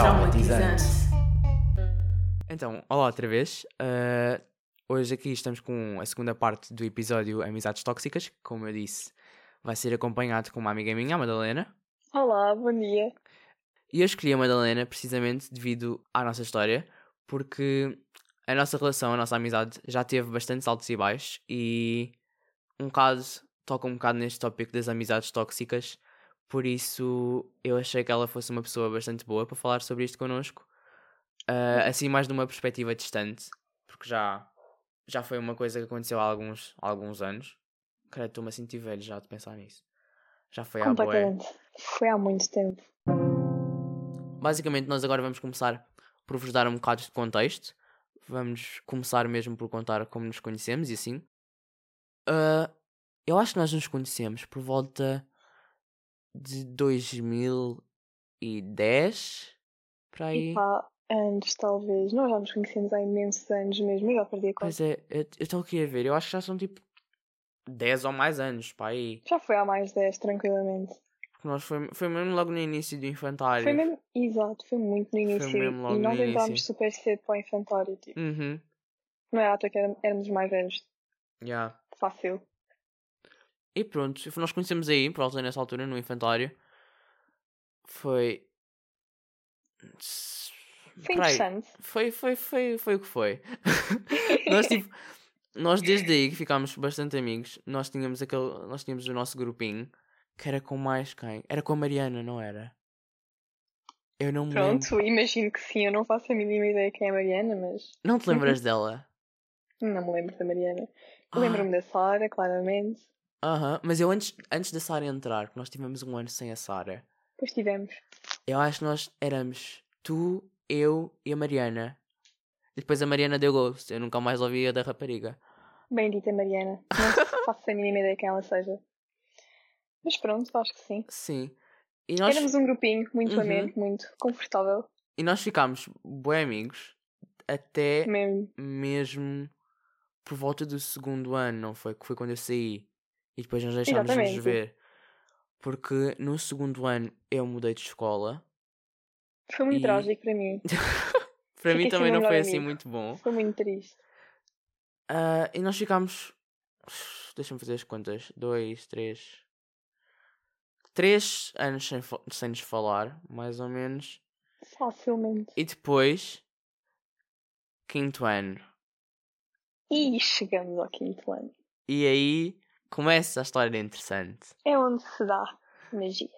Traumatizante. Então, olá outra vez. Uh, hoje aqui estamos com a segunda parte do episódio Amizades Tóxicas. que, Como eu disse, vai ser acompanhado com uma amiga minha, a Madalena. Olá, bom dia. E eu escolhi a Madalena precisamente devido à nossa história, porque a nossa relação, a nossa amizade já teve bastantes altos e baixos e um caso toca um bocado neste tópico das amizades tóxicas, por isso eu achei que ela fosse uma pessoa bastante boa para falar sobre isto connosco, Ah, assim mais de uma perspectiva distante, porque já, já foi uma coisa que aconteceu há alguns, há alguns anos. Credo, estou-me a sentir velho já de pensar nisso. Já foi há. Completamente. Foi há muito tempo. Basicamente, nós agora vamos começar por vos dar um bocado de contexto. Vamos começar mesmo por contar como nos conhecemos e assim. Ah, eu acho que nós nos conhecemos por volta de 2010. Para aí. E pá, anos talvez. Nós já nos conhecemos há imensos anos mesmo. Eu já perdi a conta. Pois é, eu estou aqui a ver. Eu acho que já são tipo 10 ou mais anos. Para aí. Já foi há mais de 10, tranquilamente. Porque nós foi, foi mesmo logo no início do infantário. Foi mesmo, exato, foi muito no início. mesmo logo e no nós entrámos super cedo para o infantário. Tipo. Uhum. Não era à toa que éramos, éramos mais velhos. Yeah. Fácil. E pronto, nós conhecemos aí, por volta nessa altura, no infantário. Foi. Foi interessante. Foi, foi, foi, foi o que foi. nós, tipo, nós desde aí que ficámos bastante amigos. Nós tínhamos aquele. Nós tínhamos o nosso grupinho que era com mais quem? Era com a Mariana, não era? Eu não me lembro. Pronto, imagino que sim. Eu não faço a mínima ideia quem é a Mariana, mas Não te lembras dela? não me lembro da Mariana. Ah. Lembro-me da Sara, claramente. Aham, mas eu antes, antes da Sara entrar, que nós tivemos um ano sem a Sara, Depois tivemos. eu acho que nós éramos tu, eu e a Mariana. E depois a Mariana deu ghost, eu nunca mais ouvi a da rapariga. Bendita Mariana. Não faço a mínima ideia quem ela seja. Mas pronto, acho que sim. Sim. E nós, Éramos um grupinho muito Uhum. ameno, muito confortável. e nós ficámos bué amigos até Mesmo. mesmo por volta do segundo ano, não foi? Que foi quando eu saí. E depois nós deixámos de nos ver. Porque no segundo ano eu mudei de escola. Foi muito E- trágico para mim. Para mim também não foi assim amigo. muito bom. Foi muito triste. Ah, e nós ficámos. Deixa-me fazer as contas. Dois, três. Três anos sem, sem nos falar, mais ou menos. Facilmente. E depois. Quinto ano. E chegamos ao quinto ano. E aí começa a história interessante. É onde se dá magia.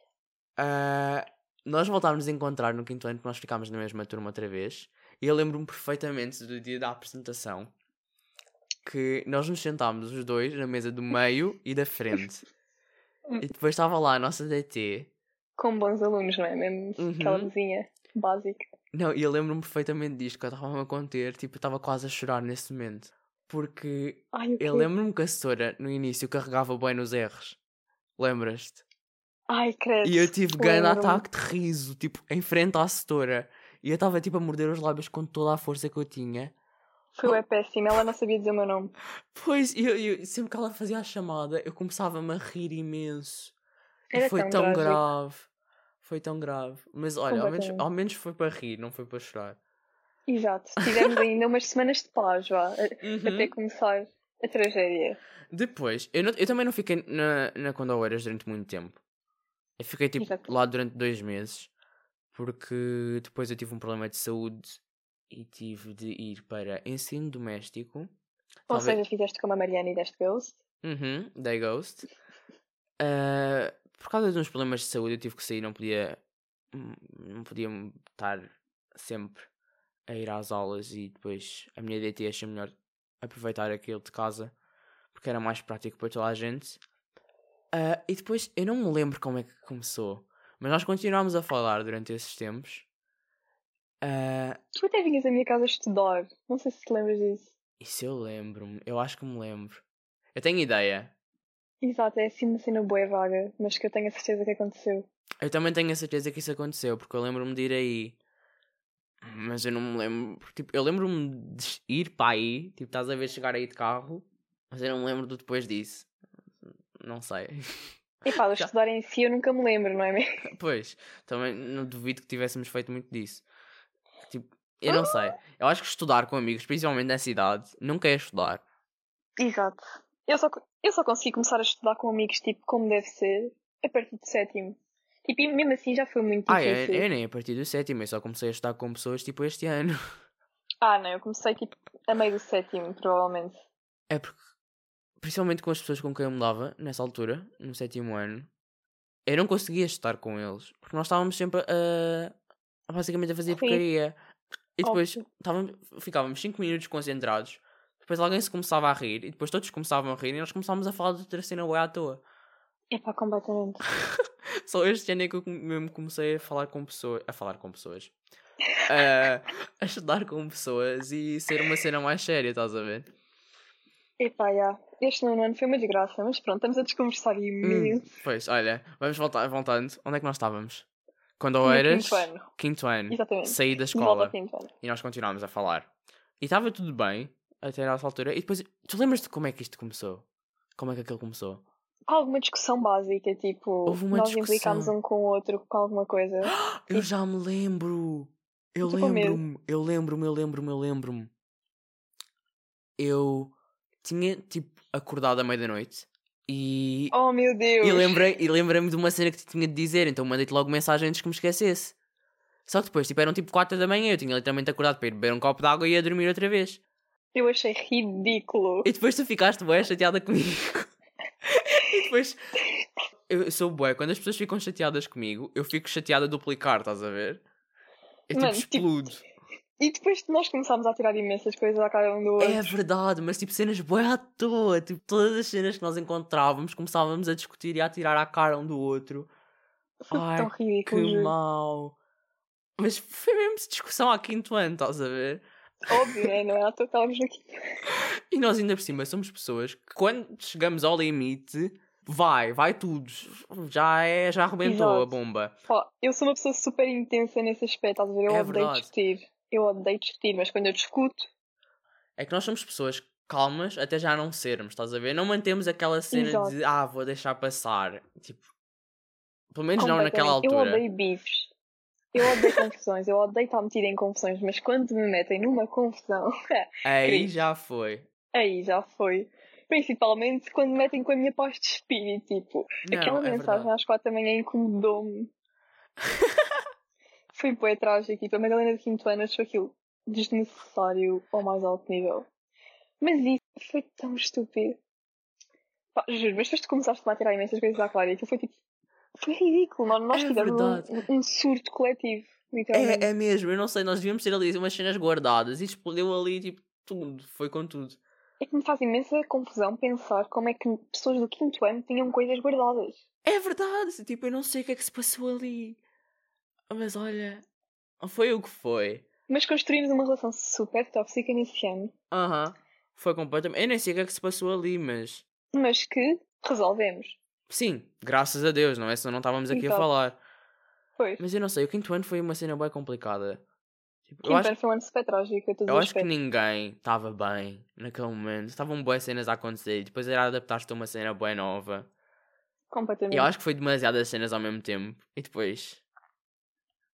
Ah, nós voltámos a encontrar no quinto ano que nós ficámos na mesma turma outra vez. E eu lembro-me perfeitamente do dia da apresentação que nós nos sentámos os dois na mesa do meio e da frente. e depois estava lá a nossa DT. Com bons alunos, não é? Mesmo Uhum. aquela mesinha básica. Não, e eu lembro-me perfeitamente disto, que eu estava-me a conter, tipo, estava quase a chorar nesse momento. Porque Ai, eu lembro-me que a setora, no início, carregava bem nos R's. Lembras-te? Ai, credo. E eu tive grande ataque de riso, tipo, em frente à setora. E eu estava, tipo, a morder os lábios com toda a força que eu tinha. Foi é péssimo. Ela não sabia dizer o meu nome. Pois, e eu, eu- sempre que ela fazia a chamada, eu começava-me a rir imenso. E Era foi tão tão, grave. Foi tão grave. Mas olha, ao menos, ao menos foi para rir, não foi para chorar. Exato. Tivemos ainda umas semanas de paz, vá. Uhum. Até começar a tragédia. Depois, eu, não- eu também não fiquei na, na Condoueiras durante muito tempo. Eu fiquei tipo Exato. lá durante dois meses. Porque depois eu tive um problema de saúde e tive de ir para ensino doméstico. Ou Talvez- seja, fizeste como a Mariana e deste Ghost. Uhum, Day Ghost. Ah, por causa de uns problemas de saúde eu tive que sair, não podia hum, não podia estar sempre a ir às aulas e depois a minha DT achei melhor aproveitar aquilo de casa porque era mais prático para toda a gente. Ah, e depois eu não me lembro como é que começou, mas nós continuámos a falar durante esses tempos. Ah, Tu até vinhas à minha casa estudar. Não sei se te lembras disso. isso eu lembro-me, eu acho que me lembro. Eu tenho ideia. Exato, é assim uma cena boa vaga, mas que eu tenho a certeza que aconteceu. Eu também tenho a certeza que isso aconteceu, porque eu lembro-me de ir aí. Mas eu não me lembro. Tipo, eu lembro-me de ir para aí, tipo, estás a ver chegar aí de carro, mas eu não me lembro do depois disso. Não sei. E Já. estudar em si eu nunca me lembro, não é mesmo? pois, também não duvido que tivéssemos feito muito disso. Tipo, eu não sei. Eu acho que estudar com amigos, principalmente nessa idade, nunca é estudar. Exato. Eu só, eu só consegui começar a estudar com amigos, tipo, como deve ser, a partir do sétimo. Tipo, e mesmo assim já foi muito Ah, eu, difícil. eu nem a partir do sétimo, eu só comecei a estudar com pessoas tipo este ano. Ah, não, eu comecei, tipo, a meio do sétimo, provavelmente. É porque, principalmente com as pessoas com quem eu me dava, nessa altura, no sétimo ano, eu não conseguia estar com eles. Porque nós estávamos sempre a. a basicamente a fazer porcaria. E depois estávamos, ficávamos 5 minutos concentrados. Depois alguém se começava a rir. E depois todos começavam a rir. E nós começámos a falar de outra cena boa à toa. Epá, completamente. Só este ano é que eu mesmo comecei a falar com pessoas. A falar com pessoas. a, a estudar com pessoas e ser uma cena mais séria, estás a ver? Epá, já. Este nono ano foi uma desgraça, mas pronto, estamos a desconversar Hum, imenso. pois, olha, vamos voltar, voltando. Onde é que nós estávamos? Quando eu eras. quinto ano. quinto ano. Exatamente. Saí da escola. E nós continuámos a falar. E estava tudo bem até a essa altura. E depois, tu lembras-te como é que isto começou? Como é que aquilo começou? Alguma discussão básica, tipo, nós discussão. implicámos um com o outro com alguma coisa. Eu já me lembro! Eu medo. lembro-me, eu lembro-me, eu lembro-me, eu lembro-me. Eu tinha, tipo, acordado à meia-da-noite e. Oh meu Deus! E lembrei- e lembrei-me de uma cena que te tinha de dizer, então mandei-te logo mensagem antes que me esquecesse. Só que depois, tipo, eram tipo 4 da manhã, eu tinha literalmente acordado para ir beber um copo de água e ia dormir outra vez. Eu achei ridículo. E depois tu ficaste bué chateada comigo. E depois. Eu sou bué, quando as pessoas ficam chateadas comigo, eu fico chateada a duplicar, estás a ver? Eu tipo Mano, tipo, explodo. E depois nós começámos a tirar imensas coisas à cara um do outro. É verdade, mas tipo cenas bué à toa. Tipo, todas as cenas que nós encontrávamos começávamos a discutir e a tirar à cara um do outro. Foi Ai, tão ridículo. Que mau. Mas foi mesmo discussão há quinto ano, estás a ver? Óbvio, né? Não é que estávamos aqui. E nós ainda por cima somos pessoas que quando chegamos ao limite, vai, vai tudo. Já é, já arrebentou a bomba. Pá, eu sou uma pessoa super intensa nesse aspecto, a ver? Eu É odeio verdade. discutir. Eu odeio discutir, mas quando eu discuto, É que nós somos pessoas calmas até já não sermos, estás a ver? Não mantemos aquela cena Exato. de ah, vou deixar passar. Tipo, pelo menos não naquela completamente. Eu altura. odeio bifes. Eu odeio confusões. Eu odeio estar metida em confusões, mas quando me metem numa confusão, Aí Cris. já foi. aí já foi. Principalmente quando me metem com a minha paz de espírito. Tipo, Não, aquela é mensagem verdade. às quatro da manhã incomodou-me. foi bué trágico. Tipo, a Madalena de quinto ano achou aquilo desnecessário ao mais alto nível. Mas isso foi tão estúpido. Pá, juro, mas depois tu começaste a tirar imensas coisas à Clara e aquilo foi tipo. Foi ridículo. Nós, nós É tivemos um, um surto coletivo, literalmente. É, é mesmo, eu não sei, nós devíamos ter ali umas cenas guardadas e explodiu ali tipo tudo, foi com tudo. É que me faz imensa confusão pensar como é que pessoas do quinto ano tinham coisas guardadas. É verdade, tipo, eu não sei o que é que se passou ali. Mas olha, foi o que foi. Mas construímos uma relação super tóxica nesse ano, Aham, foi completamente. Eu nem sei o que é que se passou ali, mas. mas que resolvemos. Sim, graças a Deus, não é? Senão não estávamos aqui a Exato. falar. Pois. Mas eu não sei, o quinto ano foi uma cena bem complicada. Tipo, eu Quinto acho, ano foi um ano super trágico a eu os acho que ninguém estava bem naquele momento. Estavam boas cenas a acontecer e depois era adaptar-te a uma cena bem nova. Completamente. E eu acho que foi demasiadas cenas ao mesmo tempo. E depois.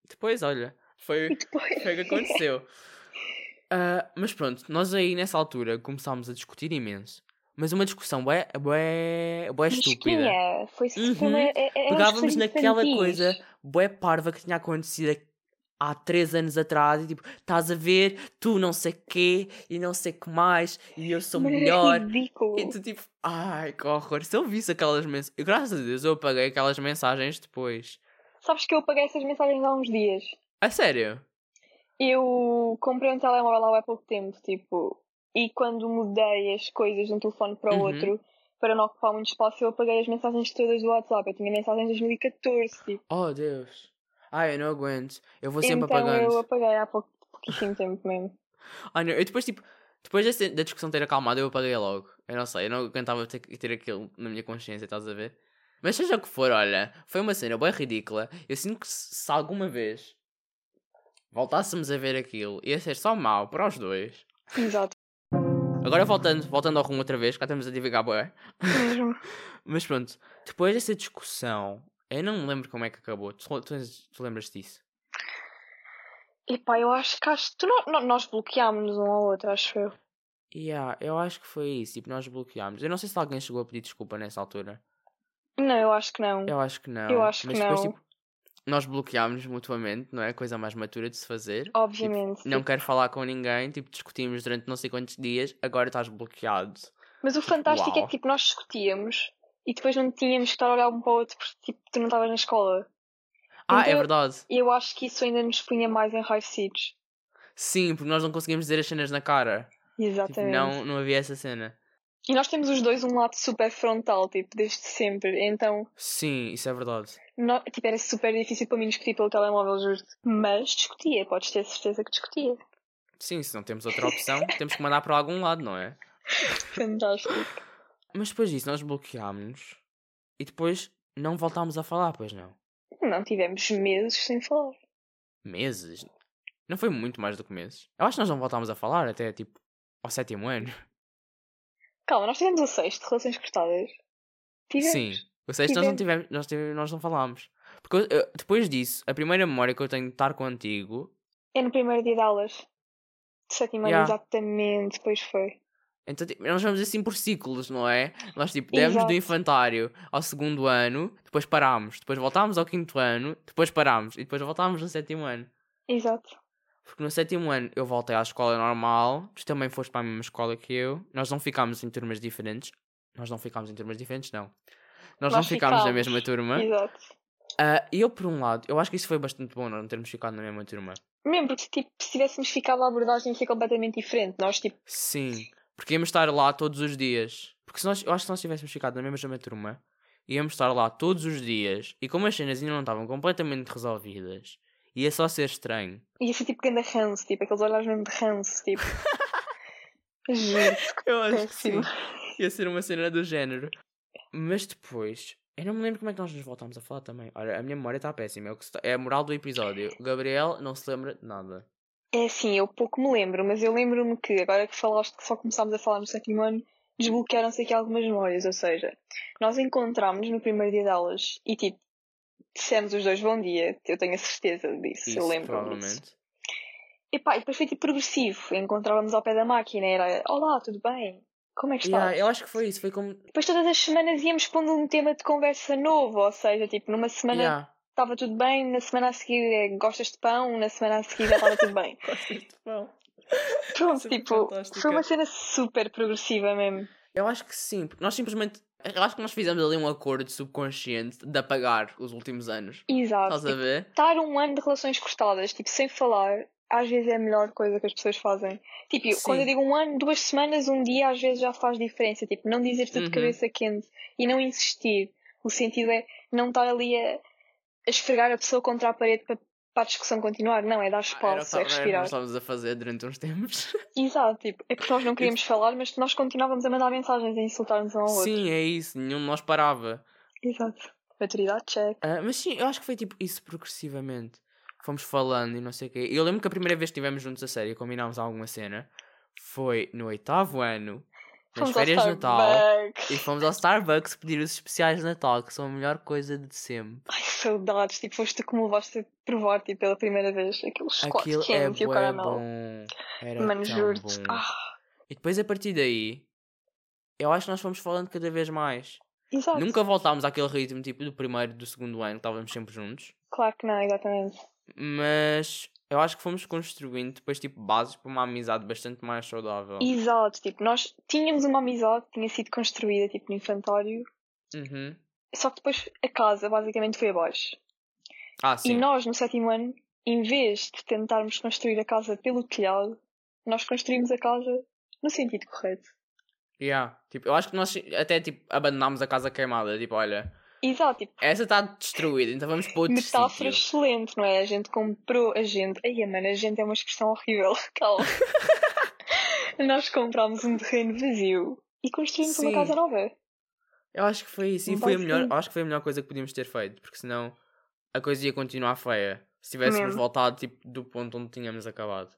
Depois, olha, foi, depois... foi o que aconteceu. Ah, mas pronto, nós aí nessa altura começámos a discutir imenso. Mas uma discussão bué, bué, bué estúpida. Mesquinha. Foi Uhum. é- é- é Pegávamos naquela coisa bué parva que tinha acontecido há três anos atrás. E tipo, estás a ver, tu não sei quê e não sei que mais e eu sou é melhor. ridículo. E tu tipo, ai que horror. Se eu visse aquelas mensagens. Graças a Deus eu apaguei aquelas mensagens depois. Sabes que eu apaguei essas mensagens há uns dias. A sério? Eu comprei um telemóvel há pouco tempo, tipo, e quando mudei as coisas de um telefone para o Uhum. outro, para não ocupar muito espaço, eu apaguei as mensagens todas do WhatsApp. Eu tinha mensagens de 2014, tipo. Oh Deus. Ai, eu não aguento. Eu vou sempre então apagando. eu apaguei há pouco, pouquíssimo tempo mesmo. Ai, não, eu depois, tipo, depois da discussão ter acalmado, eu apaguei logo. Eu não sei, eu não aguentava ter, ter aquilo na minha consciência, estás a ver? Mas seja o que for, olha, foi uma cena bem ridícula. Eu sinto que se, alguma vez voltássemos a ver aquilo, ia ser só mau para os dois. Exato. Agora voltando, voltando ao rumo outra vez, cá estamos a divagar. Mesmo. Mas pronto, depois dessa discussão, eu não me lembro como é que acabou. Tu, tu, tu lembras disso? Epá, eu acho que acho, tu não, não- nós bloqueámos um ao outro, acho eu. Yeah, eu acho que foi isso. Tipo, nós bloqueámos. Eu não sei se alguém chegou a pedir desculpa nessa altura. Não, eu acho que não. Eu acho que não. Eu acho que Mas depois, não. tipo, nós bloqueámos mutuamente, não é? Coisa mais matura de se fazer. Obviamente. Tipo, não tipo, quero falar com ninguém, tipo, discutimos durante não sei quantos dias, agora estás bloqueado. Mas o fantástico é uau. que tipo, nós discutíamos e depois não tínhamos que estar a olhar um para o outro porque tipo, tu não estavas na escola. Ah, é Então- verdade. E eu acho que isso ainda nos punha mais enraivecidos. Sim, porque nós não conseguimos dizer as cenas na cara. Tipo, Exatamente. não, não havia essa cena. E nós temos os dois um lado super frontal, tipo, desde sempre. Então, Sim, isso é verdade. Nó- tipo, era super difícil para mim discutir pelo telemóvel, juro Mas discutia, podes ter certeza que discutia. Sim, se não temos outra opção, temos que mandar para algum lado, não é? Fantástico. Mas depois disso, nós bloqueámos e depois não voltámos a falar, pois não. Não tivemos meses sem falar. Meses? Não foi muito mais do que meses. Eu acho que nós não voltámos a falar até tipo ao sétimo ano. Calma, nós tivemos o sexto de relações cortadas. Tivemos. Sim. O sexto nós não tivemos, nós, tivemos, nós não falámos. Porque eu- depois disso, a primeira memória que eu tenho de estar contigo. É no primeiro dia de aulas. De sétimo ano, Yeah. exatamente, depois foi. Então tipo, nós vamos assim por ciclos, não é? Nós tipo, demos do Exato. infantário ao segundo ano, depois parámos, depois voltámos ao quinto ano, depois parámos e depois voltámos no sétimo ano. Exato. Porque no sétimo ano eu voltei à escola normal, tu também foste para a mesma escola que eu. Nós não ficámos em turmas diferentes. Nós não ficámos em turmas diferentes, não. Nós, não Nós ficámos na mesma turma. Exato. E eu, por um lado, eu acho que isso foi bastante bom, não termos ficado na mesma turma. Mesmo porque tipo, se tivéssemos ficado a abordagem ia ser completamente diferente. Nós tipo, Sim, porque íamos estar lá todos os dias. Porque se nós, eu acho que se nós tivéssemos ficado na mesma turma, íamos estar lá todos os dias. E como as cenas ainda não estavam completamente resolvidas, ia só ser estranho. ia ser tipo grande ranço, tipo, aqueles olhares mesmo de ranço, tipo. Gente, Eu acho péssimo. Ia ser uma cena do género. Mas depois, eu não me lembro como é que nós nos voltámos a falar também. Olha, a minha memória está péssima. É, o que se tá- é a moral do episódio. Gabriel não se lembra de nada. É assim, eu pouco me lembro, mas eu lembro-me que agora que falaste que só começámos a falar no sétimo ano, desbloquearam-se aqui algumas memórias, ou seja, nós encontramos no primeiro dia de aulas e tipo, dissemos os dois bom dia, eu tenho a certeza disso, eu Isso, lembro disso. E pá, e depois foi tipo progressivo, encontrávamos ao pé da máquina, era olá, tudo bem? Como é que estás? Yeah, eu acho que foi isso. Foi como. Depois todas as semanas íamos pondo um tema de conversa novo, ou seja, tipo, numa semana Yeah. estava tudo bem, na semana a seguir é, gostas de pão, na semana a seguir já estava tudo bem. Gostas de pão? Pronto, é tipo, fantástica. foi uma cena super progressiva mesmo. Eu acho que sim. porque Nós simplesmente. Eu acho que nós fizemos ali um acordo subconsciente de apagar os últimos anos. Exato. Estás a Tipo, ver? estar um ano de relações cortadas, tipo, sem falar, às vezes é a melhor coisa que as pessoas fazem. Tipo, Sim. quando eu digo um ano, duas semanas, um dia, às vezes já faz diferença. Tipo, não dizer tudo Uhum. de cabeça quente e não insistir. O sentido é não estar ali a, a esfregar a pessoa contra a parede para, para a discussão continuar. Não, é dar Ah, espaço, é o que respirar. nós estávamos a fazer durante uns tempos. Exato, tipo, é porque nós não queríamos falar, mas nós continuávamos a mandar mensagens a insultar-nos um ao outro. sim, é isso. Nenhum de nós parava. Exato. Maturidade, check. Ah, mas sim, eu acho que foi tipo isso progressivamente. Fomos falando e não sei o quê. Eu lembro que a primeira vez que estivemos juntos a sério e combinámos alguma cena foi no oitavo ano, nas Fomos férias de Natal. E fomos ao Starbucks pedir os especiais de Natal, que são a melhor coisa de sempre. Ai, saudades, tipo, foste tu que me levaste a provar, tipo, pela primeira vez, aquele chocolate Aquilo é quente e o caramelo. bom. Era Mano, juro-te. bom. Ah, E depois a partir daí, eu acho que nós fomos falando cada vez mais. exato. Nunca voltámos àquele ritmo tipo do primeiro e do segundo ano, que estávamos sempre juntos. Claro que não, exatamente. Mas eu acho que fomos construindo depois tipo bases para uma amizade bastante mais saudável. Exato, tipo, nós tínhamos uma amizade que tinha sido construída, tipo, no infantário, Uhum. só que depois a casa basicamente foi abaixo. Ah, E sim. nós, no sétimo ano, em vez de tentarmos construir a casa pelo telhado, nós construímos a casa no sentido correto. Yeah. Tipo, eu acho que nós até tipo abandonámos a casa queimada. Tipo, olha, Exato, tipo, essa está destruída, então vamos para outro metáfora sítio. excelente, não é? A gente comprou a gente. Ai, mano, a gente é uma expressão horrível. Calma. Nós comprámos um terreno vazio e construímos Sim. uma casa nova. Eu acho que foi isso. E foi a melhor, acho que foi a melhor coisa que podíamos ter feito, porque senão a coisa ia continuar feia. Se tivéssemos Mesmo. voltado tipo, do ponto onde tínhamos acabado.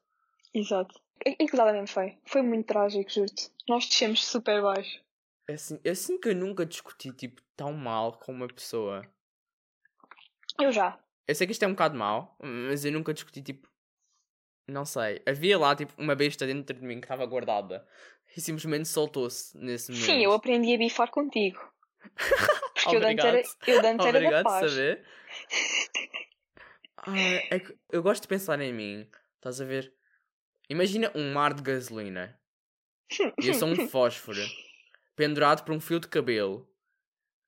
Exato. Exatamente foi. Foi muito trágico, juro-te. Nós descemos super baixo. É Assim, eu sinto que eu nunca discuti tipo, tão mal com uma pessoa. Eu já. Eu sei que isto é um bocado mau, mas eu nunca discuti tipo não sei. Havia lá, tipo, uma besta dentro de mim que estava guardada. E simplesmente soltou-se nesse momento. Sim, eu aprendi a bifar contigo. Porque eu antes era, eu antes era Obrigado paz. saber. Ah, é eu gosto de pensar em mim. Estás a ver? Imagina um mar de gasolina. E eu sou um fósforo. Pendurado por um fio de cabelo.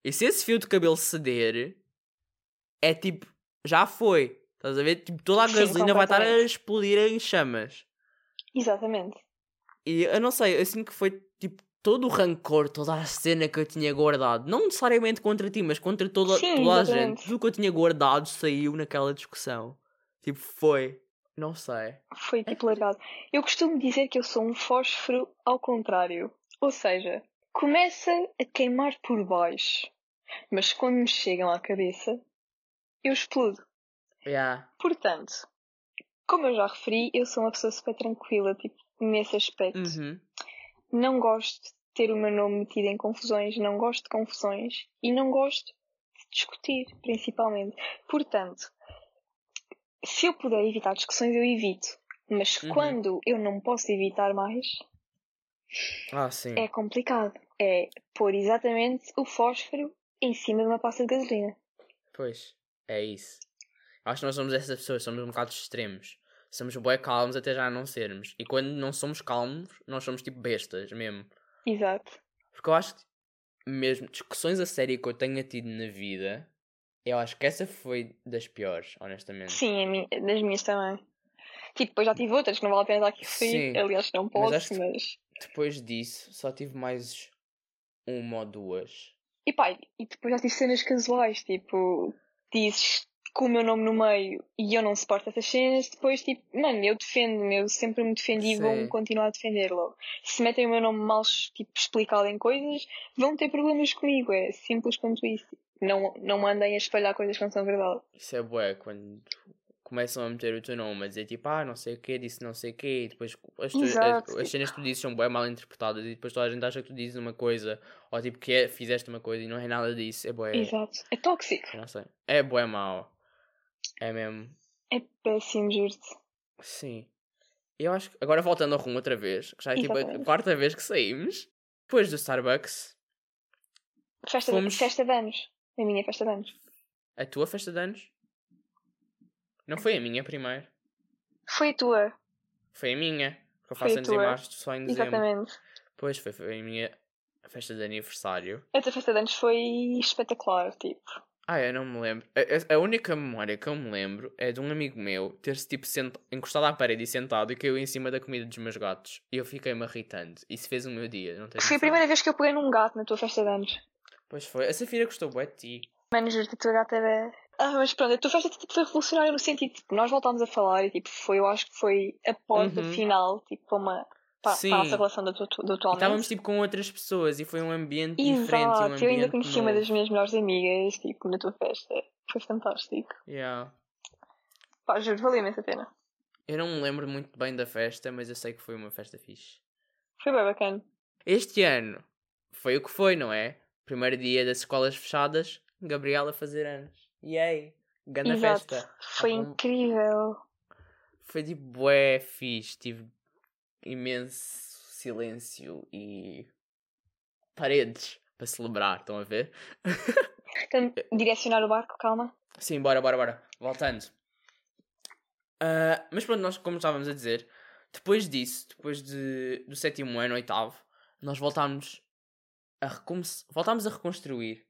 E se esse fio de cabelo ceder, é tipo, já foi. Estás a ver? Tipo, toda a Sim, gasolina vai estar a explodir em chamas. Exatamente. E eu não sei, eu sinto que foi tipo todo o rancor, toda a cena que eu tinha guardado. Não necessariamente contra ti, mas contra toda, Sim, toda a gente. Tudo que eu tinha guardado saiu naquela discussão. Tipo, foi. Não sei. Foi tipo largado. Eu costumo dizer que eu sou um fósforo ao contrário. Ou seja, começa a queimar por baixo. Mas quando me chegam à cabeça, eu explodo. Yeah. Portanto, como eu já referi, eu sou uma pessoa super tranquila, tipo, nesse aspecto. Uhum. Não gosto de ter o meu nome metido em confusões, não gosto de confusões e não gosto de discutir, principalmente. Portanto, se eu puder evitar discussões, eu evito. Mas Uhum. quando eu não posso evitar mais, Ah, sim. é complicado. É pôr exatamente o fósforo em cima de uma pasta de gasolina. Pois. É isso. Acho que nós somos essas pessoas, somos um bocado extremos. Somos bué calmos até já não sermos. E quando não somos calmos, nós somos tipo bestas mesmo. Exato. Porque eu acho que mesmo discussões a sério que eu tenha tido na vida, eu acho que essa foi das piores, honestamente. Sim, a mi- das minhas também. Tipo, depois já tive outras que não vale a pena estar aqui a. Aliás, não Mas posso, acho que- mas. Depois disso, só tive mais uma ou duas. E pá, e depois já tive cenas casuais, tipo, dizes com o meu nome no meio e eu não suporto essas cenas, depois tipo, mano, eu defendo-me, eu sempre me defendi e vou continuar a defender-lo. Se metem o meu nome mal tipo, explicado em coisas, vão ter problemas comigo, é simples quanto isso. Não, não mandem a espalhar coisas que não são verdade. Isso é bué, quando começam a meter o teu nome, a dizer tipo, ah, não sei o quê, disse não sei o quê, e depois as, tu- as, as cenas que tu dizes são bué mal interpretadas, e depois toda a gente acha que tu dizes uma coisa, ou tipo que é, fizeste uma coisa e não é nada disso, é bué, Exato. É tóxico. eu não sei, é bué mau. É mesmo, É péssimo, juro-te. sim. Eu acho que, agora voltando ao rumo outra vez, que já é tipo a Exatamente. quarta vez que saímos, depois do Starbucks, Festa, Fomos- festa de anos. A minha festa de anos. a tua festa de anos? Não foi a minha primeiro, Foi a tua. foi a minha, porque eu faço anos em março, só em dezembro. Exatamente. Pois, foi, foi a minha festa de aniversário. A tua festa de anos foi espetacular, tipo. Ah, eu não me lembro. A, a- única memória que eu me lembro é de um amigo meu ter-se tipo sent... encostado à parede e sentado e caiu em cima da comida dos meus gatos. E eu fiquei-me irritando. Isso fez o meu dia, não tens Foi a primeira vez que eu peguei num gato na tua festa de anos. Pois foi. A Safira gostou bué de ti. Mano, juro que a tua gata era. Ah, mas pronto, a tua festa tipo, foi revolucionária no sentido, tipo, nós voltámos a falar e tipo, foi, eu acho que foi a porta Uhum. final, tipo, para uma. Para, para a nossa relação do, E atualmente. estávamos tipo com outras pessoas e foi um ambiente diferente. e um Exato, ambiente eu ainda conheci uma novo. das minhas melhores amigas, tipo, na tua festa. Foi fantástico. Yeah. Pá, juro, valeu imenso a pena. Eu não me lembro muito bem da festa, mas eu sei que foi uma festa fixe. Foi bem bacana. Este ano foi o que foi, não é? Primeiro dia das escolas fechadas, Gabriela a fazer anos. Yay! Ganda Exato. festa. Foi bom. incrível. Foi tipo bué fixe. Tive imenso silêncio e paredes para celebrar, estão a ver? Então, direcionar o barco, calma. Sim, bora, bora, bora. Voltando. Ah, mas pronto, nós, como estávamos a dizer, depois disso, depois de, do sétimo ano, oitavo, nós voltámos a, voltámos a reconstruir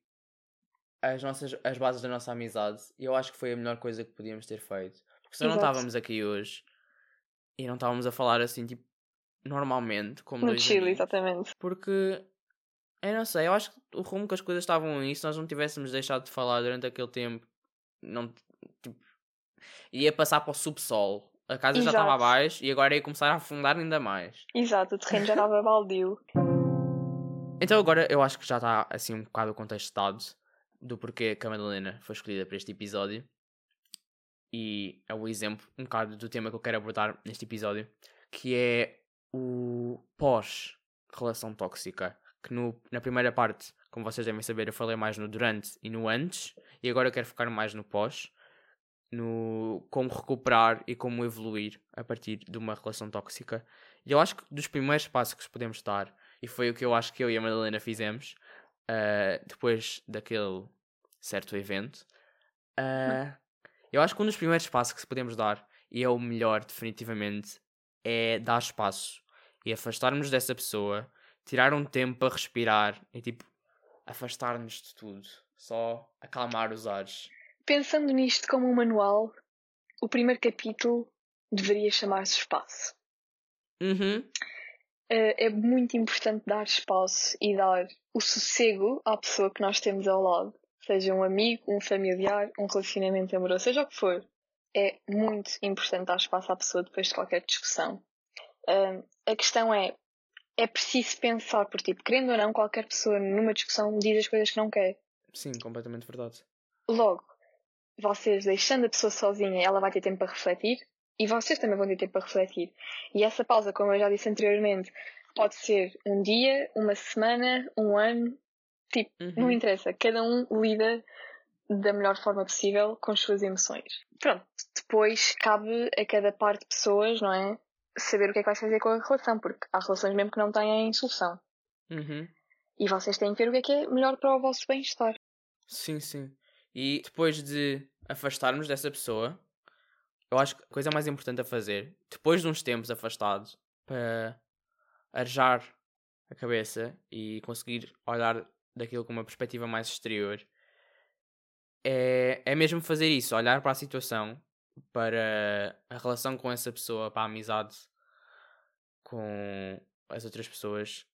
as, nossas, as bases da nossa amizade. E eu acho que foi a melhor coisa que podíamos ter feito. Porque se não Exato. estávamos aqui hoje e não estávamos a falar assim, tipo, normalmente, como No Chile, amigos, exatamente. porque eu não sei, eu acho que o rumo que as coisas estavam aí, se nós não tivéssemos deixado de falar durante aquele tempo, não tipo, ia passar para o subsolo. A casa já estava Exato. abaixo e agora ia começar a afundar ainda mais. Exato, o terreno já estava baldio. Então agora eu acho que já está assim um bocado o contexto dado do porquê que a Madalena foi escolhida para este episódio. E é o exemplo um bocado do tema que eu quero abordar neste episódio, que é o pós-relação tóxica. Que no, na primeira parte, como vocês devem saber, eu falei mais no durante e no antes, e agora eu quero focar mais no pós. no como recuperar e como evoluir a partir de uma relação tóxica. E eu acho que dos primeiros passos que podemos dar, e foi o que eu acho que eu e a Madalena fizemos uh, depois daquele certo evento, uh, eu acho que um dos primeiros passos que podemos dar, e é o melhor definitivamente, é dar espaço e afastarmos dessa pessoa, tirar um tempo para respirar e tipo afastar-nos de tudo, só acalmar os ares. Pensando nisto como um manual, o primeiro capítulo deveria chamar-se Espaço. Uhum. Uh, é muito importante dar espaço e dar o sossego à pessoa que nós temos ao lado, seja um amigo, um familiar, um relacionamento amoroso, seja o que for. É muito importante dar espaço à pessoa depois de qualquer discussão. A questão é, é preciso pensar por tipo, querendo ou não, qualquer pessoa numa discussão diz as coisas que não quer. Sim, completamente verdade. Logo, vocês deixando a pessoa sozinha, ela vai ter tempo para refletir e vocês também vão ter tempo para refletir. E essa pausa, como eu já disse anteriormente, pode ser um dia, uma semana, um ano, tipo, uhum. não interessa. Cada um lida da melhor forma possível com as suas emoções. Pronto, depois cabe a cada parte de pessoas, não é? Saber o que é que vai fazer com a relação, porque há relações mesmo que não têm solução. Uhum. E vocês têm que ver o que é que é melhor para o vosso bem-estar. Sim, sim. E depois de afastarmos dessa pessoa, eu acho que a coisa mais importante a fazer, depois de uns tempos afastados, para arejar a cabeça e conseguir olhar daquilo com uma perspectiva mais exterior, é, é mesmo fazer isso, olhar para a situação, para a relação com essa pessoa, para a amizade com as outras pessoas,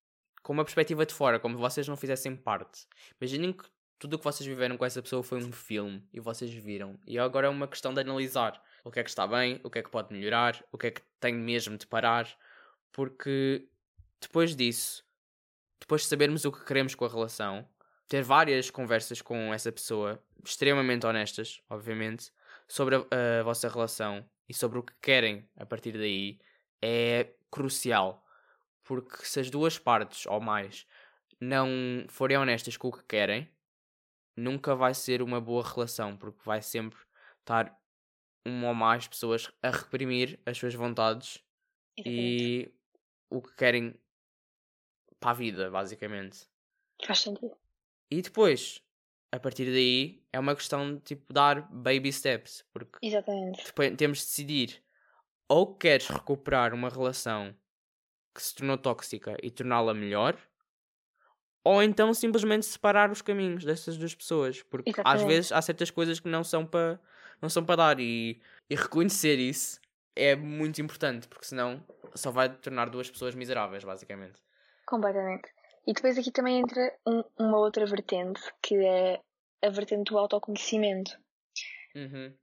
com uma perspectiva de fora, como vocês não fizessem parte. Imaginem que tudo o que vocês viveram com essa pessoa foi um filme e vocês viram. E agora é uma questão de analisar o que é que está bem, o que é que pode melhorar, o que é que tem mesmo de parar, porque depois disso, depois de sabermos o que queremos com a relação, ter várias conversas com essa pessoa, extremamente honestas, obviamente, sobre a, a vossa relação e sobre o que querem a partir daí, é crucial. Porque se as duas partes ou mais não forem honestas com o que querem, nunca vai ser uma boa relação, porque vai sempre estar uma ou mais pessoas a reprimir as suas vontades Exatamente. e o que querem para a vida, basicamente. Faz sentido. E depois, a partir daí, é uma questão de tipo dar baby steps, porque Exatamente. Depois, temos de decidir ou queres recuperar uma relação que se tornou tóxica e torná-la melhor, ou então simplesmente separar os caminhos dessas duas pessoas, porque Exatamente. às vezes há certas coisas que não são para não são para dar e, e reconhecer isso é muito importante, porque senão só vai tornar duas pessoas miseráveis, basicamente. Completamente. E depois aqui também entra um, uma outra vertente, que é a vertente do autoconhecimento. Uhum.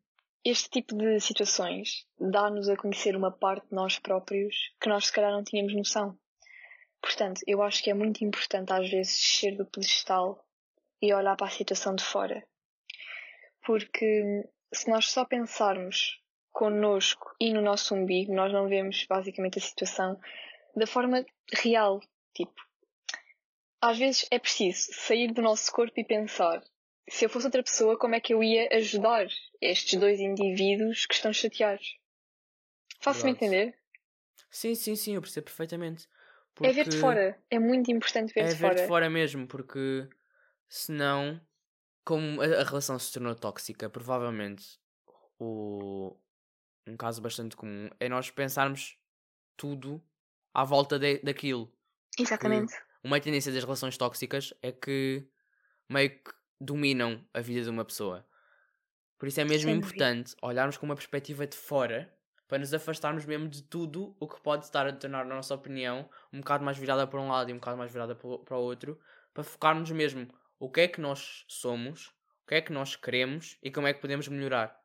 Este tipo de situações dá-nos a conhecer uma parte de nós próprios que nós se calhar não tínhamos noção. Portanto, eu acho que é muito importante às vezes descer do pedestal e olhar para a situação de fora. Porque se nós só pensarmos connosco e no nosso umbigo, nós não vemos basicamente a situação da forma real. Tipo, às vezes é preciso sair do nosso corpo e pensar: se eu fosse outra pessoa, como é que eu ia ajudar estes dois indivíduos que estão chateados? Faço-me entender? Sim, sim, sim, eu percebo perfeitamente. Porque... É ver de fora. É muito importante ver é de fora. É ver de fora mesmo, porque senão, como a, a relação se tornou tóxica, provavelmente o... um caso bastante comum é nós pensarmos tudo à volta de, daquilo. Exatamente. uma tendência das relações tóxicas é que meio que dominam a vida de uma pessoa. Por isso é mesmo Sem importante olharmos com uma perspectiva de fora para nos afastarmos mesmo de tudo o que pode estar a tornar, na nossa opinião, um bocado mais virada para um lado e um bocado mais virada para o outro, para focarmos mesmo o que é que nós somos, o que é que nós queremos e como é que podemos melhorar.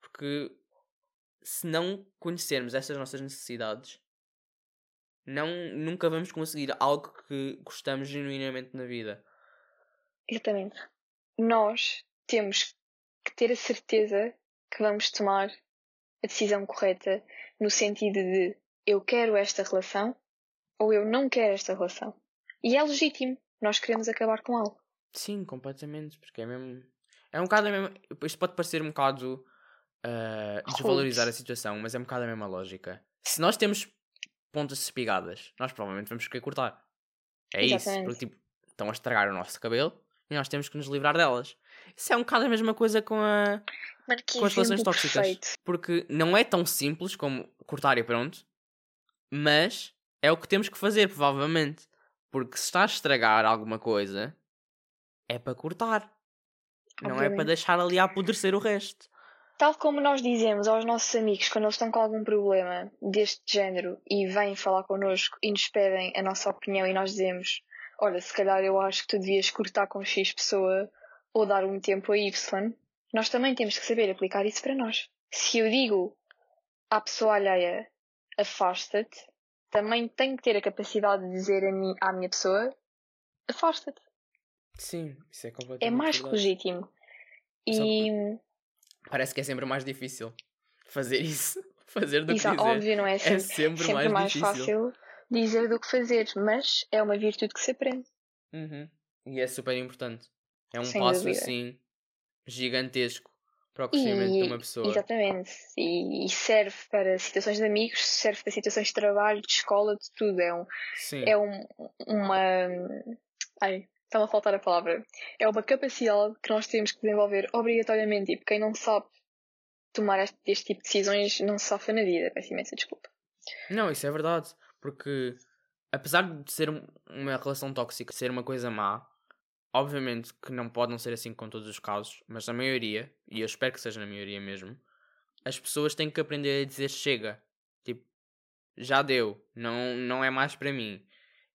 Porque se não conhecermos essas nossas necessidades, não, nunca vamos conseguir algo que gostamos genuinamente na vida. Exatamente. Nós temos que ter a certeza que vamos tomar a decisão correta no sentido de eu quero esta relação ou eu não quero esta relação. E é legítimo, nós queremos acabar com algo. Sim, completamente, porque é mesmo. É um bocado é mesmo. Isto pode parecer um bocado uh, desvalorizar a situação, mas é um bocado a mesma lógica. Se nós temos pontas espigadas, nós provavelmente vamos querer cortar. É isso, Exatamente. porque tipo, estão a estragar o nosso cabelo e nós temos que nos livrar delas. Isso é um bocado a mesma coisa com, a, com as relações tóxicas. perfeito. Porque não é tão simples como cortar e pronto, mas é o que temos que fazer, provavelmente. Porque se está a estragar alguma coisa, é para cortar. Não é para Obviamente. deixar ali a apodrecer o resto. Tal como nós dizemos aos nossos amigos quando eles estão com algum problema deste género e vêm falar connosco e nos pedem a nossa opinião e nós dizemos: Olha, se calhar eu acho que tu devias cortar com X pessoa ou dar um tempo a Y, nós também temos que saber aplicar isso para nós. Se eu digo à pessoa alheia afasta-te, também tenho que ter a capacidade de dizer a mim, à minha pessoa afasta-te. Sim, isso é completamente É mais que verdade. legítimo. E, Parece que é sempre mais difícil fazer isso. Fazer do que isso é dizer. óbvio, não é? é Sempre, sempre, sempre mais, mais, difícil. fácil dizer do que fazer, mas é uma virtude que se aprende. Uhum. E é super importante. É um Sem passo dúvida. assim gigantesco para o crescimento de uma pessoa. Exatamente. E, e serve para situações de amigos, serve para situações de trabalho, de escola, de tudo. É, um, Sim. é um, uma. Ai, está-me a faltar a palavra. É uma capacidade que nós temos que desenvolver obrigatoriamente. E quem não sabe tomar este, este tipo de decisões não se safa na vida. Peço imensa desculpa. Não, isso é verdade. Porque apesar de ser um- uma relação tóxica, ser uma coisa má, obviamente que não pode não ser assim com todos os casos, mas na maioria, e eu espero que seja na maioria mesmo, as pessoas têm que aprender a dizer chega. Tipo, já deu, não, não é mais para mim.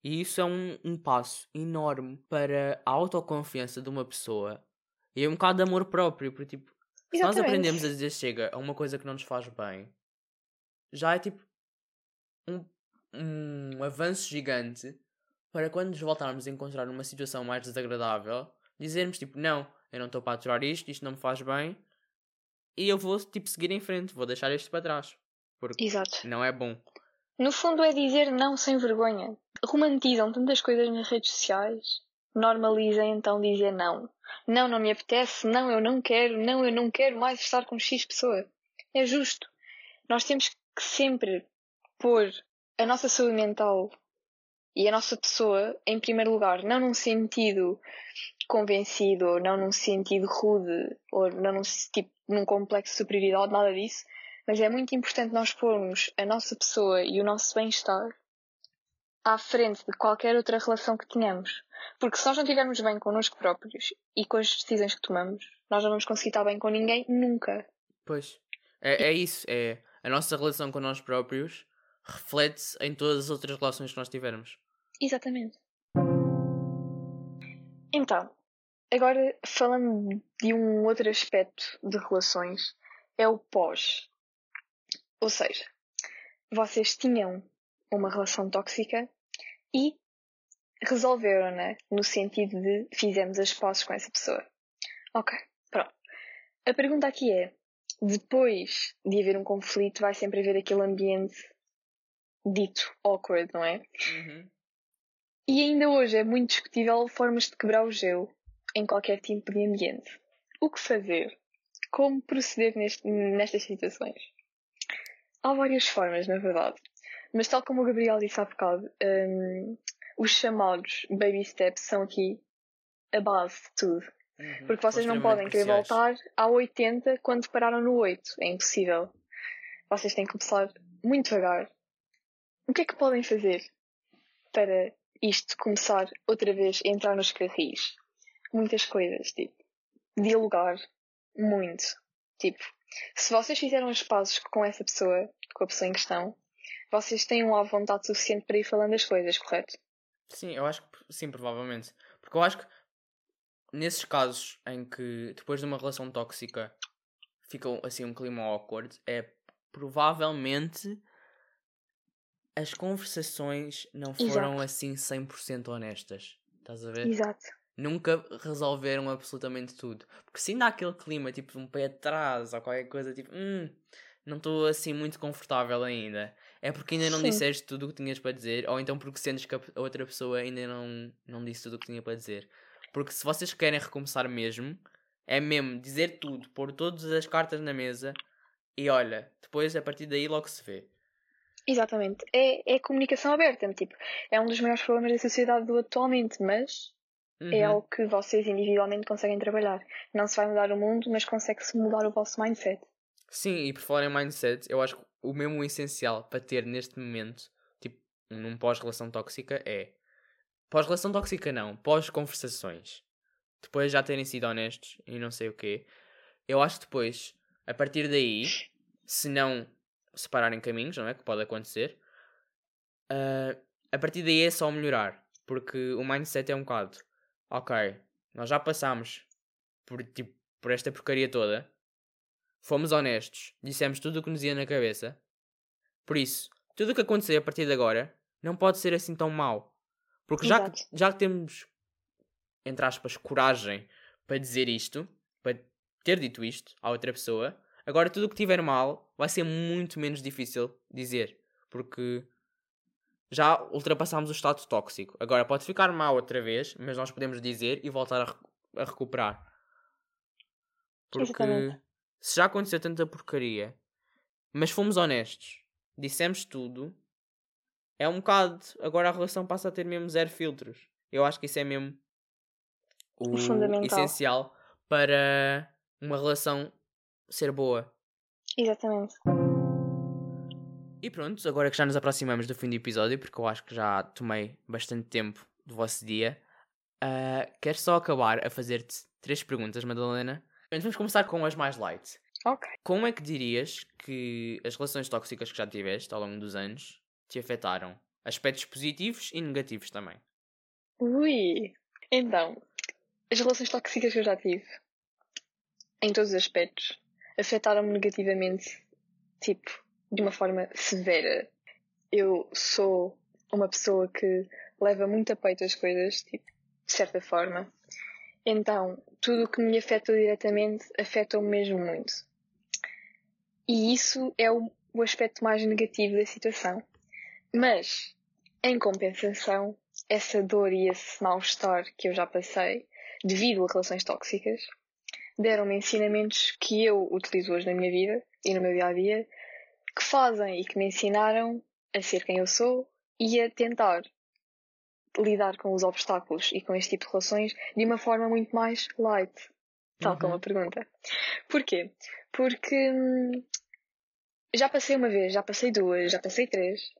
E isso é um, um passo enorme para a autoconfiança de uma pessoa e é um bocado de amor próprio, porque tipo, se nós aprendemos a dizer chega a uma coisa que não nos faz bem, já é tipo um, um avanço gigante para quando nos voltarmos a encontrar numa situação mais desagradável, dizermos tipo, não, eu não estou para aturar isto, isto não me faz bem, e eu vou tipo seguir em frente, vou deixar isto para trás, porque Exato. não é bom. No fundo é dizer não sem vergonha. Romantizam tantas coisas nas redes sociais. Normalizem então dizer não. Não, não me apetece. Não, eu não quero. Não, eu não quero mais estar com X pessoa. É justo. Nós temos que sempre pôr a nossa saúde mental e a nossa pessoa em primeiro lugar. Não num sentido convencido, ou não num sentido rude, ou não num, tipo, num complexo de superioridade, nada disso. Mas é muito importante nós pormos a nossa pessoa e o nosso bem-estar à frente de qualquer outra relação que tenhamos. Porque se nós não estivermos bem connosco próprios e com as decisões que tomamos, nós não vamos conseguir estar bem com ninguém nunca. Pois. É, é isso, é a nossa relação com nós próprios reflete-se em todas as outras relações que nós tivermos. Exatamente. Então, agora falando de um outro aspecto de relações, é o pós. Ou seja, vocês tinham uma relação tóxica e resolveram-na no sentido de fizemos as pazes com essa pessoa. Ok, pronto. A pergunta aqui é: depois de haver um conflito, vai sempre haver aquele ambiente dito awkward, não é? E ainda hoje é muito discutível formas de quebrar o gelo em qualquer tipo de ambiente. O que fazer? Como proceder neste- nestas situações? Há várias formas, na verdade. Mas tal como o Gabriel disse há bocado, hum, os chamados baby steps são aqui a base de tudo. Uhum. Porque vocês não podem querer voltar a 80 quando pararam no 8. É impossível. Vocês têm que começar muito devagar. O que é que podem fazer para isto começar outra vez a entrar nos carris? Muitas coisas, tipo, dialogar muito. Tipo, se vocês fizeram as pazes com essa pessoa, com a pessoa em questão, vocês têm uma vontade suficiente para ir falando as coisas, correto? Sim, eu acho que sim, provavelmente. Porque eu acho que nesses casos em que depois de uma relação tóxica fica assim um clima awkward, é provavelmente as conversações não foram Exato. assim 100% honestas. Estás a ver? Exato. Nunca resolveram absolutamente tudo. Porque se ainda há aquele clima, tipo, um pé atrás ou qualquer coisa, tipo, hum, não estou assim muito confortável ainda. É porque ainda não Sim. disseste tudo o que tinhas para dizer, ou então porque sentes que a outra pessoa ainda não, não disse tudo o que tinha para dizer. Porque se vocês querem recomeçar mesmo, é mesmo dizer tudo, pôr todas as cartas na mesa, e olha, depois a partir daí logo se vê. Exatamente. É, é comunicação aberta. Tipo, é um dos maiores problemas da sociedade do atualmente, mas é Uhum. é algo que vocês individualmente conseguem trabalhar. Não se vai mudar o mundo, mas consegue-se mudar o vosso mindset. Sim, e por falar em mindset, eu acho que o mesmo essencial para ter neste momento, tipo, num pós-relação tóxica é. Pós-relação tóxica não, pós-conversações. Depois já terem sido honestos e não sei o quê. Eu acho que depois, a partir daí, se não separarem caminhos, não é? Que pode acontecer, ah, a partir daí é só melhorar. Porque o mindset é um bocado, ok, nós já passámos por, tipo, por esta porcaria toda, fomos honestos, dissemos tudo o que nos ia na cabeça. Por isso, tudo o que acontecer a partir de agora não pode ser assim tão mau. Porque já que, já que temos, entre aspas, coragem para dizer isto, para ter dito isto à outra pessoa, agora tudo o que tiver mal vai ser muito menos difícil dizer. Porque já ultrapassámos o estado tóxico. Agora pode ficar mal outra vez, mas nós podemos dizer e voltar a, recu- a recuperar. Porque Exatamente. se já aconteceu tanta porcaria, mas fomos honestos, dissemos tudo, é um bocado. Agora a relação passa a ter mesmo zero filtros. Eu acho que isso é mesmo o O essencial para uma relação ser boa. Exatamente. E pronto, agora que já nos aproximamos do fim do episódio, porque eu acho que já tomei bastante tempo do vosso dia, ah, quero só acabar a fazer-te três perguntas, Madalena. Então vamos começar com as mais light. Ok. Como é que dirias que as relações tóxicas que já tiveste ao longo dos anos te afetaram? Aspectos positivos e negativos também. Ui! Então, as relações tóxicas que eu já tive, em todos os aspectos, afetaram-me negativamente, tipo, de uma forma severa. Eu sou uma pessoa que leva muito a peito as coisas, tipo, de certa forma. Então, tudo o que me afeta diretamente afeta-me mesmo muito. E isso é o, o aspecto mais negativo da situação. Mas, em compensação, essa dor e esse mal-estar que eu já passei devido a relações tóxicas deram-me ensinamentos que eu utilizo hoje na minha vida e no meu dia a dia que fazem e que me ensinaram a ser quem eu sou e a tentar lidar com os obstáculos e com este tipo de relações de uma forma muito mais light. Tal Uhum. como a pergunta. Porquê? Porque hum, já passei uma vez, já passei duas, já passei três.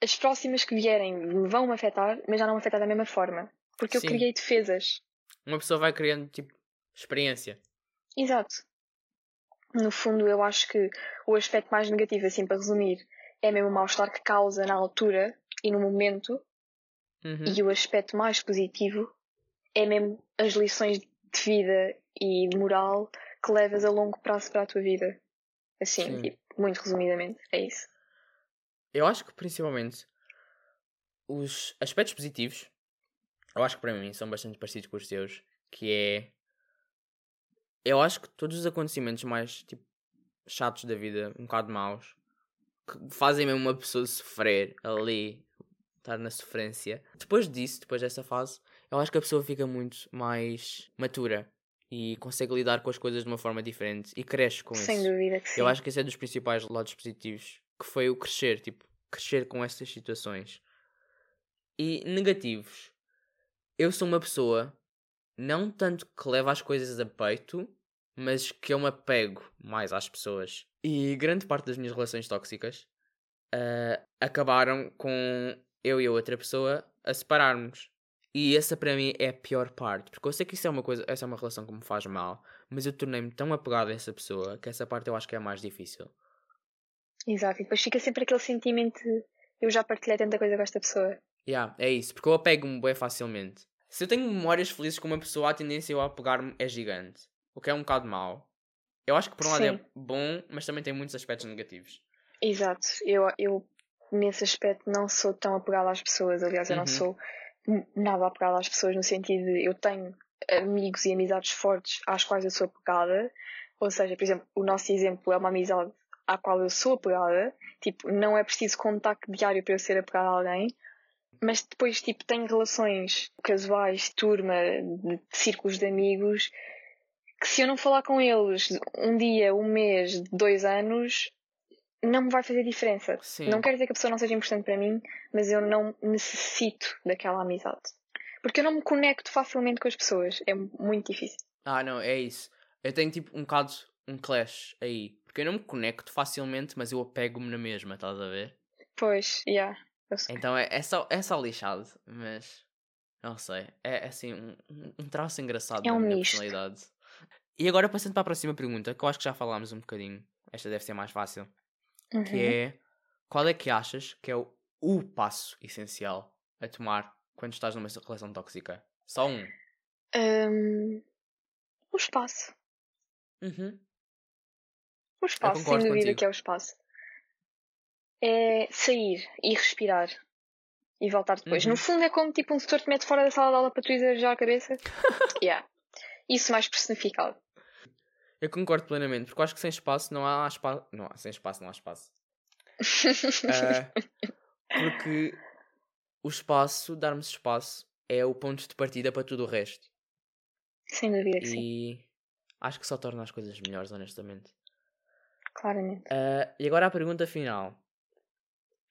As próximas que vierem vão me afetar, mas já não me afetar da mesma forma. Porque eu Sim. criei defesas. Uma pessoa vai criando, tipo, experiência. Exato. No fundo, eu acho que o aspecto mais negativo, assim, para resumir, é mesmo o mal-estar que causa na altura e no momento. Uhum. E o aspecto mais positivo é mesmo as lições de vida e de moral que levas a longo prazo para a tua vida. Assim, Sim. tipo, muito resumidamente, é isso. Eu acho que principalmente os aspectos positivos, eu acho que para mim são bastante parecidos com os teus, que é eu acho que todos os acontecimentos mais tipo chatos da vida, um bocado maus, que fazem mesmo uma pessoa sofrer ali, estar na sofrência. Depois disso, depois dessa fase, eu acho que a pessoa fica muito mais matura e consegue lidar com as coisas de uma forma diferente e cresce com Sem isso. dúvida que sim. Eu acho que esse é dos principais lados positivos, que foi o crescer, tipo, crescer com estas situações. E negativos, eu sou uma pessoa não tanto que leva as coisas a peito, mas que eu me apego mais às pessoas. E grande parte das minhas relações tóxicas ah, acabaram com eu e a outra pessoa a separarmos. E essa para mim é a pior parte, porque eu sei que isso é uma coisa, essa é uma relação que me faz mal, mas eu tornei-me tão apegado a essa pessoa que essa parte eu acho que é a mais difícil. Exato, e depois fica sempre aquele sentimento de eu já partilhei tanta coisa com esta pessoa. Yeah, é isso, porque eu apego-me bem facilmente. Se eu tenho memórias felizes com uma pessoa, a tendência eu a apegar-me é gigante. O que é um bocado mau. Eu acho que por um lado Sim. é bom, mas também tem muitos aspectos negativos. Exato, eu, eu nesse aspecto não sou tão apegada às pessoas, aliás, eu não Uhum. sou nada apegada às pessoas no sentido de eu tenho amigos e amizades fortes às quais eu sou apegada, ou seja, por exemplo, o nosso exemplo é uma amizade à qual eu sou apegada, tipo, não é preciso contacto diário para eu ser apegada a alguém, mas depois, tipo, tenho relações casuais, turma, de círculos de amigos, que se eu não falar com eles um dia, um mês, dois anos, não me vai fazer diferença. Sim. Não quer dizer que a pessoa não seja importante para mim, mas eu não necessito daquela amizade. Porque eu não me conecto facilmente com as pessoas. É muito difícil. Ah, não, é isso. Eu tenho tipo um bocado um clash aí. Porque eu não me conecto facilmente, mas eu apego-me na mesma, estás a ver? Pois, yeah. Eu sei. Então é, é, só, é só lixado, mas não sei. É, é assim um, um- traço engraçado É da um minha misto. personalidade. E agora passando para a próxima pergunta, que eu acho que já falámos um bocadinho. Esta deve ser mais fácil. Que Uhum. é qual é que achas que é o, o passo essencial a tomar quando estás numa relação tóxica? Só um. Hum, o espaço. Uhum. O espaço, sem dúvida contigo. que é o espaço. É sair e respirar. E voltar depois. Uhum. No fundo é como tipo um setor te mete fora da sala de aula para tu já a cabeça. yeah. Isso mais personificado. Eu concordo plenamente, porque eu acho que sem espaço não há espaço. Não há, sem espaço não há espaço. Ah, porque o espaço, darmos espaço, é o ponto de partida para tudo o resto. Sem dúvida que sim. E acho que só torna as coisas melhores, honestamente. Claramente. Ah, e agora a pergunta final.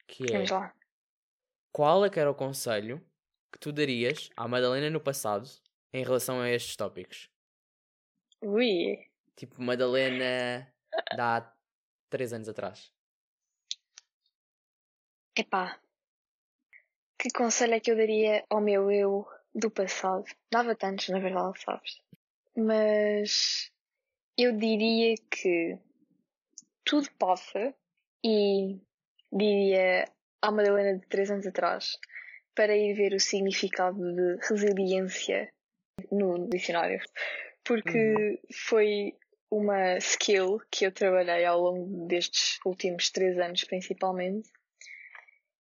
Que é, Vamos lá. qual é que era o conselho que tu darias à Madalena no passado em relação a estes tópicos? Ui. Tipo, Madalena de há 3 anos atrás. Epá. Que conselho é que eu daria ao meu eu do passado? Dava tantos, na verdade, sabes? Mas eu diria que tudo passa e diria à Madalena de 3 anos atrás para ir ver o significado de resiliência no dicionário. Porque foi uma skill que eu trabalhei ao longo destes últimos 3 anos, principalmente,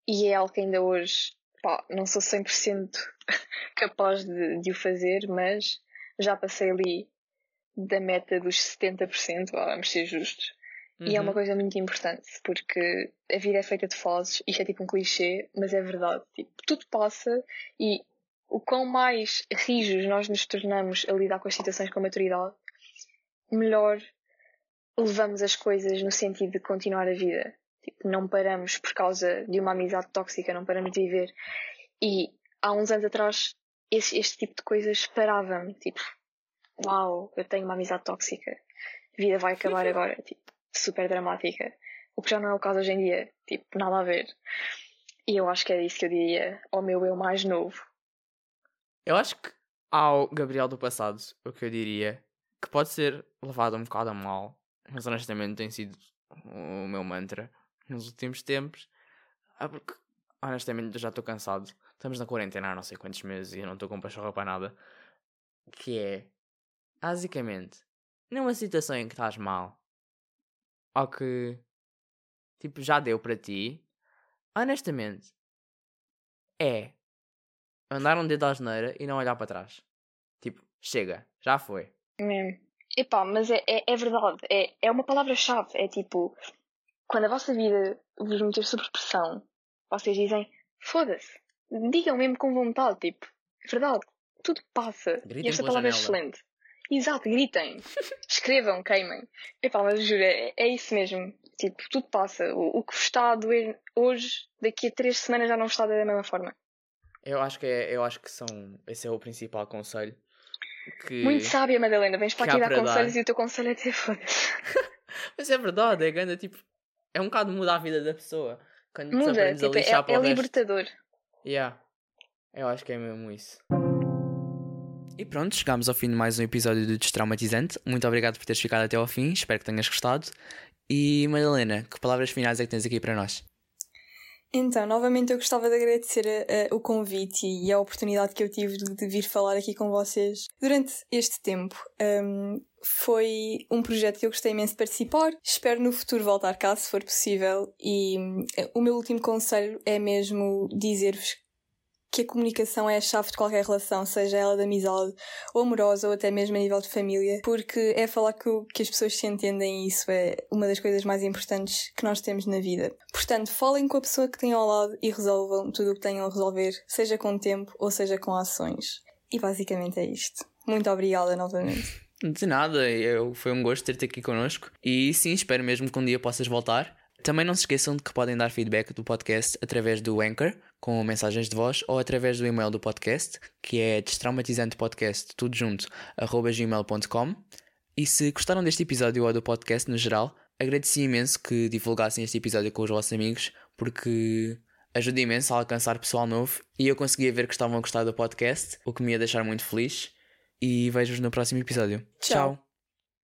e é algo que ainda hoje pá, não sou 100% capaz de, de o fazer, mas já passei ali da meta dos 70%, vá, vamos ser justos. E é uma Uhum. coisa muito importante, porque a vida é feita de fases, isto é tipo um clichê, mas é verdade. Tipo, tudo passa e o quão mais rijos nós nos tornamos a lidar com as situações com maturidade, melhor levamos as coisas no sentido de continuar a vida. Tipo, não paramos por causa de uma amizade tóxica, não paramos de viver. E há uns anos atrás, esse, este tipo de coisas parava-me. Tipo, uau, eu tenho uma amizade tóxica. A vida vai acabar agora. Tipo, super dramática. O que já não é o caso hoje em dia. Tipo, nada a ver. E eu acho que é isso que eu diria ao meu eu mais novo. Eu acho que ao Gabriel do passado, o que eu diria, que pode ser levado um bocado a mal, mas honestamente tem sido o meu mantra nos últimos tempos, ah, porque honestamente eu já estou cansado. Estamos na quarentena há não sei quantos meses e eu não estou com pachorra para nada. Que é, basicamente, numa situação em que estás mal, ou que, tipo, já deu para ti, honestamente, é andar um dedo à geneira e não olhar para trás. Tipo, chega, já foi. Mesmo. Epá, mas é, é, é verdade. É, é uma palavra-chave. É tipo, quando a vossa vida vos meter sob pressão, vocês dizem, foda-se. Digam mesmo com vontade, tipo, é verdade. Tudo passa. Gritem e esta palavra é janela. excelente. Exato, gritem. Escrevam, queimem. Epá, mas juro, é, é isso mesmo. Tipo, tudo passa. O, o que vos está a doer hoje, daqui a três semanas já não vos está a doer da mesma forma. Eu acho que é, eu acho que são, esse é o principal conselho. Que... Muito sábia, Madalena. Vens para aqui dar para dar. conselhos e o teu conselho é ter foda-se. Mas é verdade, é grande, tipo, é um bocado muda a vida da pessoa. Quando Muda, tipo, é, é libertador. Yeah. Eu acho que é mesmo isso. E pronto, chegámos ao fim de mais um episódio do Destraumatizante. Muito obrigado por teres ficado até ao fim, espero que tenhas gostado. E Madalena, que palavras finais é que tens aqui para nós? Então, novamente eu gostava de agradecer a- a- o convite e a oportunidade que eu tive de, de vir falar aqui com vocês durante este tempo. Um, foi um projeto que eu gostei imenso de participar. Espero no futuro voltar cá, se for possível. E hum, o meu último conselho é mesmo dizer-vos que a comunicação é a chave de qualquer relação, seja ela de amizade ou amorosa ou até mesmo a nível de família, porque é falar que, que as pessoas se entendem e isso é uma das coisas mais importantes que nós temos na vida. Portanto, falem com a pessoa que têm ao lado e resolvam tudo o que tenham a resolver, seja com tempo ou seja com ações. E basicamente é isto. Muito obrigada novamente. Dizer nada, eu, foi um gosto ter-te aqui connosco e sim, espero mesmo que um dia possas voltar. Também não se esqueçam de que podem dar feedback do podcast através do Anchor, com mensagens de voz, ou através do e-mail do podcast, que é destraumatizantepodcast, tudo junto, arroba gmail.com. E se gostaram deste episódio ou do podcast no geral, agradeci imenso que divulgassem este episódio com os vossos amigos, porque ajuda imenso a alcançar pessoal novo e eu conseguia ver que estavam a gostar do podcast, o que me ia deixar muito feliz. E vejo-vos no próximo episódio. Tchau. Tchau.